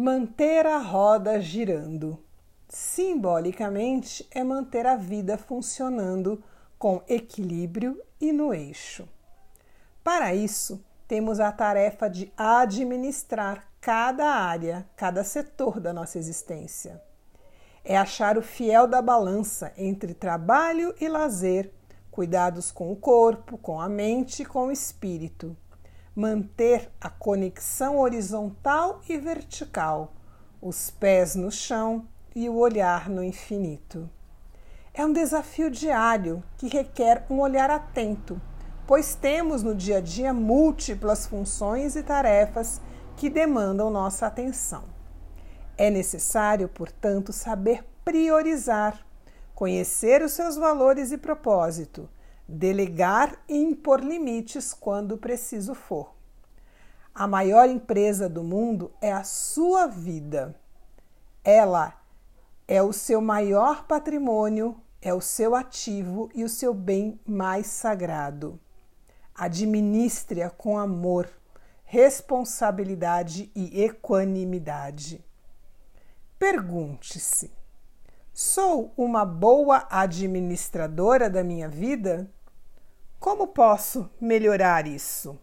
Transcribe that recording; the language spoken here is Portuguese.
Manter a roda girando. Simbolicamente, é manter a vida funcionando com equilíbrio e no eixo. Para isso, temos a tarefa de administrar cada área, cada setor da nossa existência. É achar o fiel da balança entre trabalho e lazer, cuidados com o corpo, com a mente e com o espírito manter a conexão horizontal e vertical, os pés no chão e o olhar no infinito. É um desafio diário que requer um olhar atento, pois temos no dia a dia múltiplas funções e tarefas que demandam nossa atenção. É necessário, portanto, saber priorizar, conhecer os seus valores e propósito delegar e impor limites quando preciso for. A maior empresa do mundo é a sua vida. Ela é o seu maior patrimônio, é o seu ativo e o seu bem mais sagrado. Administre-a com amor, responsabilidade e equanimidade. Pergunte-se: sou uma boa administradora da minha vida? Como posso melhorar isso?